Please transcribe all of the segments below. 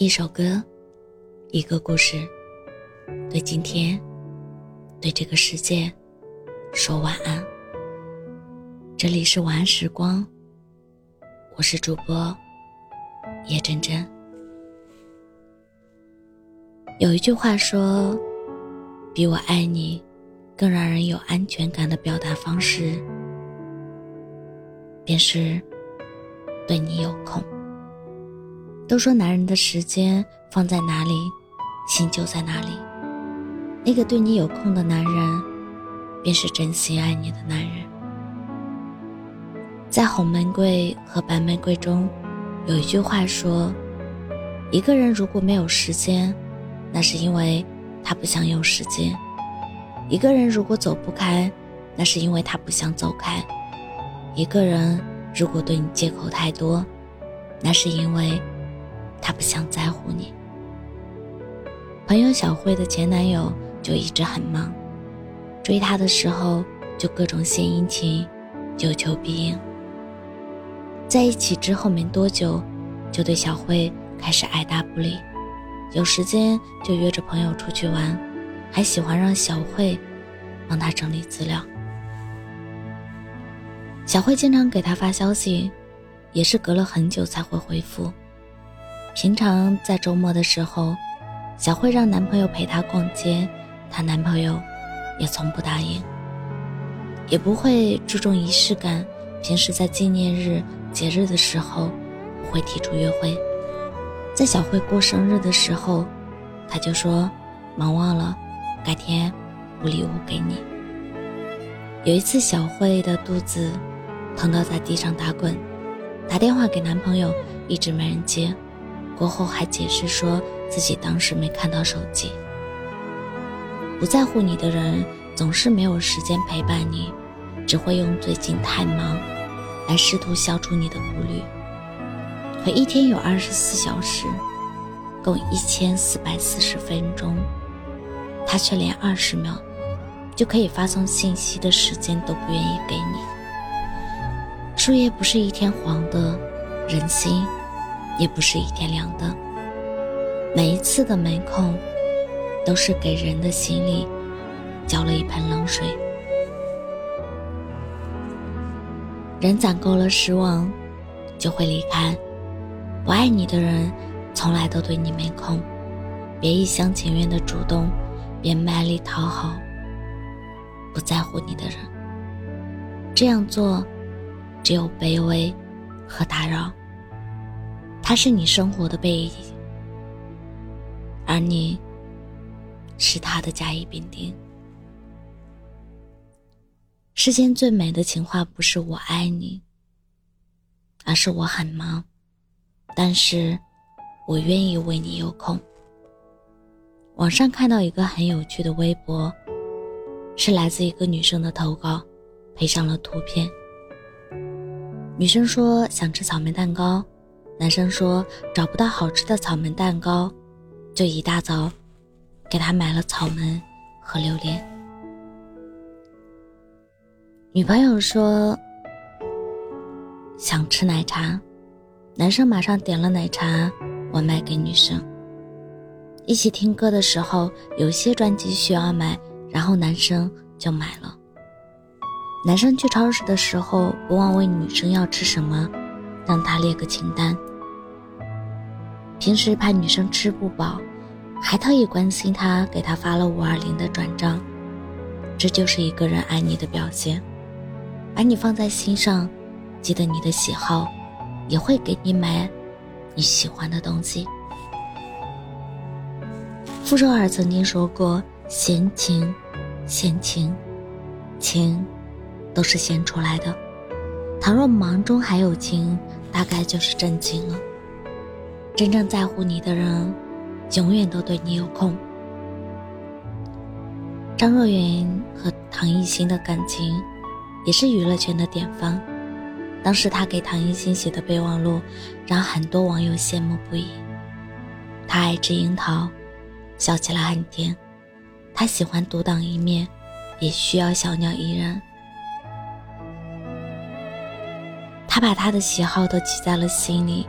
一首歌，一个故事，对今天，对这个世界，说晚安。这里是晚安时光，我是主播叶真真。有一句话说，比我爱你更让人有安全感的表达方式，便是对你有空。都说男人的时间放在哪里，心就在哪里。那个对你有空的男人，便是真心爱你的男人。在红玫瑰和白玫瑰中，有一句话说：一个人如果没有时间，那是因为他不想有时间；一个人如果走不开，那是因为他不想走开；一个人如果对你借口太多，那是因为。他不想在乎你。朋友小慧的前男友就一直很忙，追她的时候就各种献殷勤，有求必应。在一起之后没多久，就对小慧开始爱答不理，有时间就约着朋友出去玩，还喜欢让小慧帮他整理资料。小慧经常给他发消息，也是隔了很久才会回复。平常在周末的时候，小慧让男朋友陪她逛街，她男朋友也从不答应，也不会注重仪式感。平时在纪念日、节日的时候，不会提出约会。在小慧过生日的时候，他就说忙忘了，改天补礼物给你。有一次，小慧的肚子疼到在地上打滚，打电话给男朋友，一直没人接。过后还解释说自己当时没看到手机。不在乎你的人总是没有时间陪伴你，只会用最近太忙来试图消除你的顾虑。可一天有二十四小时，共一千四百四十分钟，他却连二十秒就可以发送信息的时间都不愿意给你。树叶不是一天黄的，人心。也不是一天两的，每一次的没空，都是给人的心里浇了一盆冷水。人攒够了失望，就会离开。不爱你的人，从来都对你没空。别一厢情愿的主动，别卖力讨好不在乎你的人。这样做，只有卑微和打扰。他是你生活的背影，而你是他的甲乙丙丁。世间最美的情话不是“我爱你”，而是“我很忙”，但是我愿意为你有空。网上看到一个很有趣的微博，是来自一个女生的投稿，配上了图片。女生说想吃草莓蛋糕。男生说找不到好吃的草莓蛋糕，就一大早给他买了草莓和榴莲。女朋友说想吃奶茶，男生马上点了奶茶外卖给女生。一起听歌的时候，有些专辑需要买，然后男生就买了。男生去超市的时候不忘问女生要吃什么，让她列个清单。平时怕女生吃不饱，还特意关心她，给她发了五二零的转账。这就是一个人爱你的表现，把你放在心上，记得你的喜好，也会给你买你喜欢的东西。傅首尔曾经说过：“闲情，闲情，情，都是闲出来的。倘若忙中还有情，大概就是真情了。”真正在乎你的人，永远都对你有空。张若昀和唐艺昕的感情，也是娱乐圈的典范。当时他给唐艺昕写的备忘录，让很多网友羡慕不已。他爱吃樱桃，笑起来很甜。他喜欢独当一面，也需要小鸟依人。他把他的喜好都记在了心里。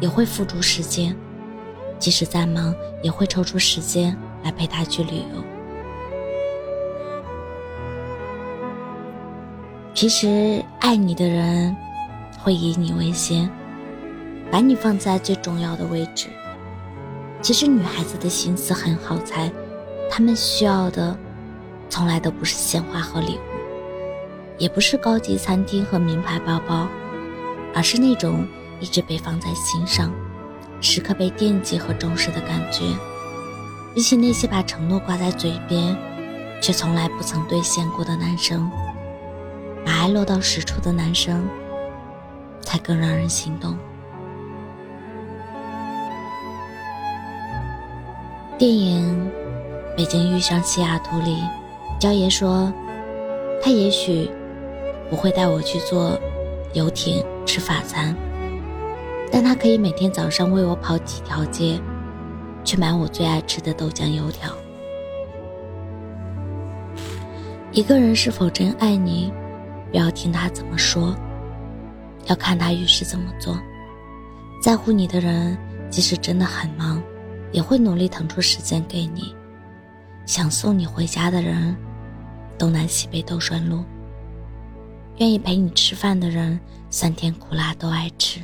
也会付出时间，即使再忙，也会抽出时间来陪他去旅游。其实，爱你的人会以你为先，把你放在最重要的位置。其实，女孩子的心思很好猜，她们需要的从来都不是鲜花和礼物，也不是高级餐厅和名牌包包，而是那种一直被放在心上。时刻被惦记和重视的感觉，比起那些把承诺挂在嘴边，却从来不曾兑现过的男生，把爱落到实处的男生，才更让人心动。电影《北京遇上西雅图》里，焦爷说，他也许不会带我去坐游艇吃法餐。但他可以每天早上为我跑几条街，去买我最爱吃的豆浆油条。一个人是否真爱你，不要听他怎么说，要看他遇事怎么做。在乎你的人，即使真的很忙，也会努力腾出时间给你。想送你回家的人，东南西北都顺路。愿意陪你吃饭的人，酸甜苦辣都爱吃。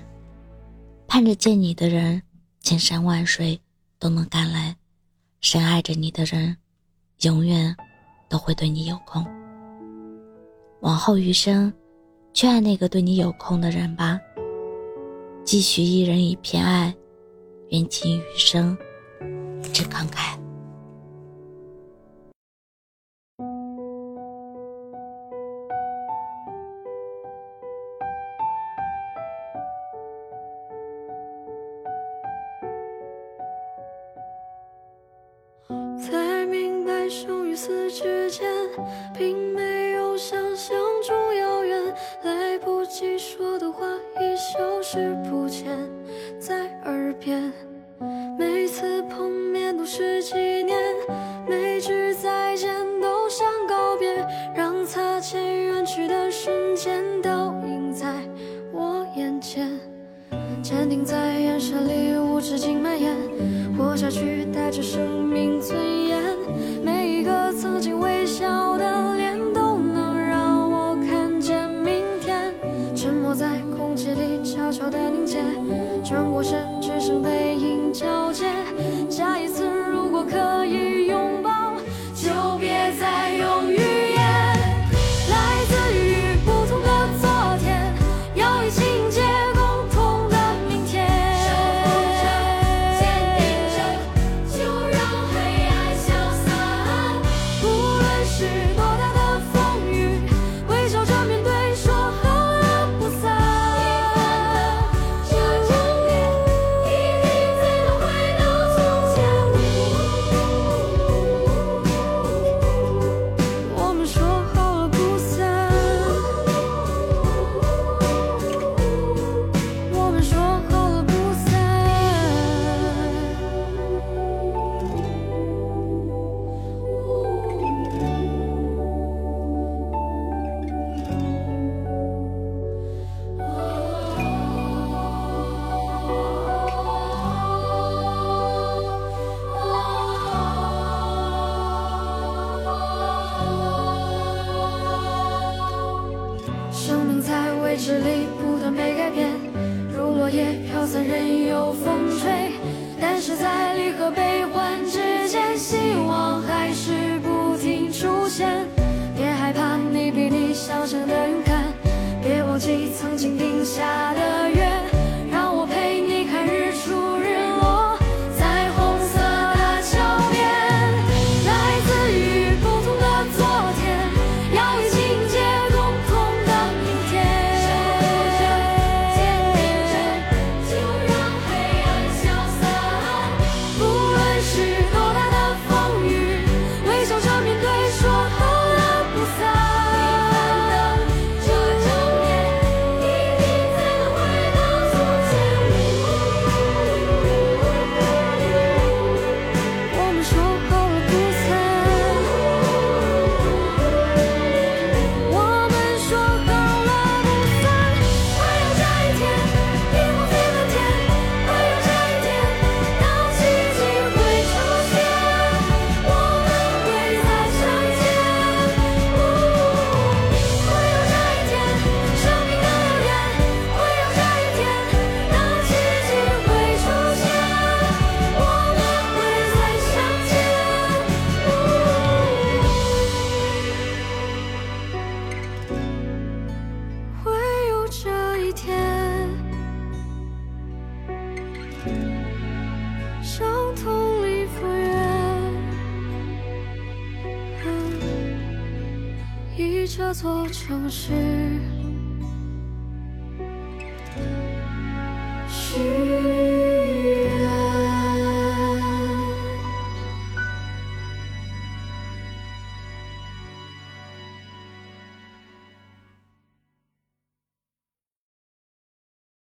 盼着见你的人，千山万水都能赶来；深爱着你的人，永远都会对你有空。往后余生，去爱那个对你有空的人吧。继续一人一片爱，愿尽余生，只慷慨。并没有想象中遥远。来不及说的话，已消失不见在耳边。每次碰面都是纪念，每句再见都像告别，让擦肩远去的瞬间倒映在我眼前，坚定在眼神里，无止境蔓延，活下去带着生命尊生命在未知里不断被改变，如落叶飘散，任由风吹。但是在离合悲欢之间，希望还是不停出现。别害怕，你比你想象的勇敢，别忘记曾经定下的这座城市。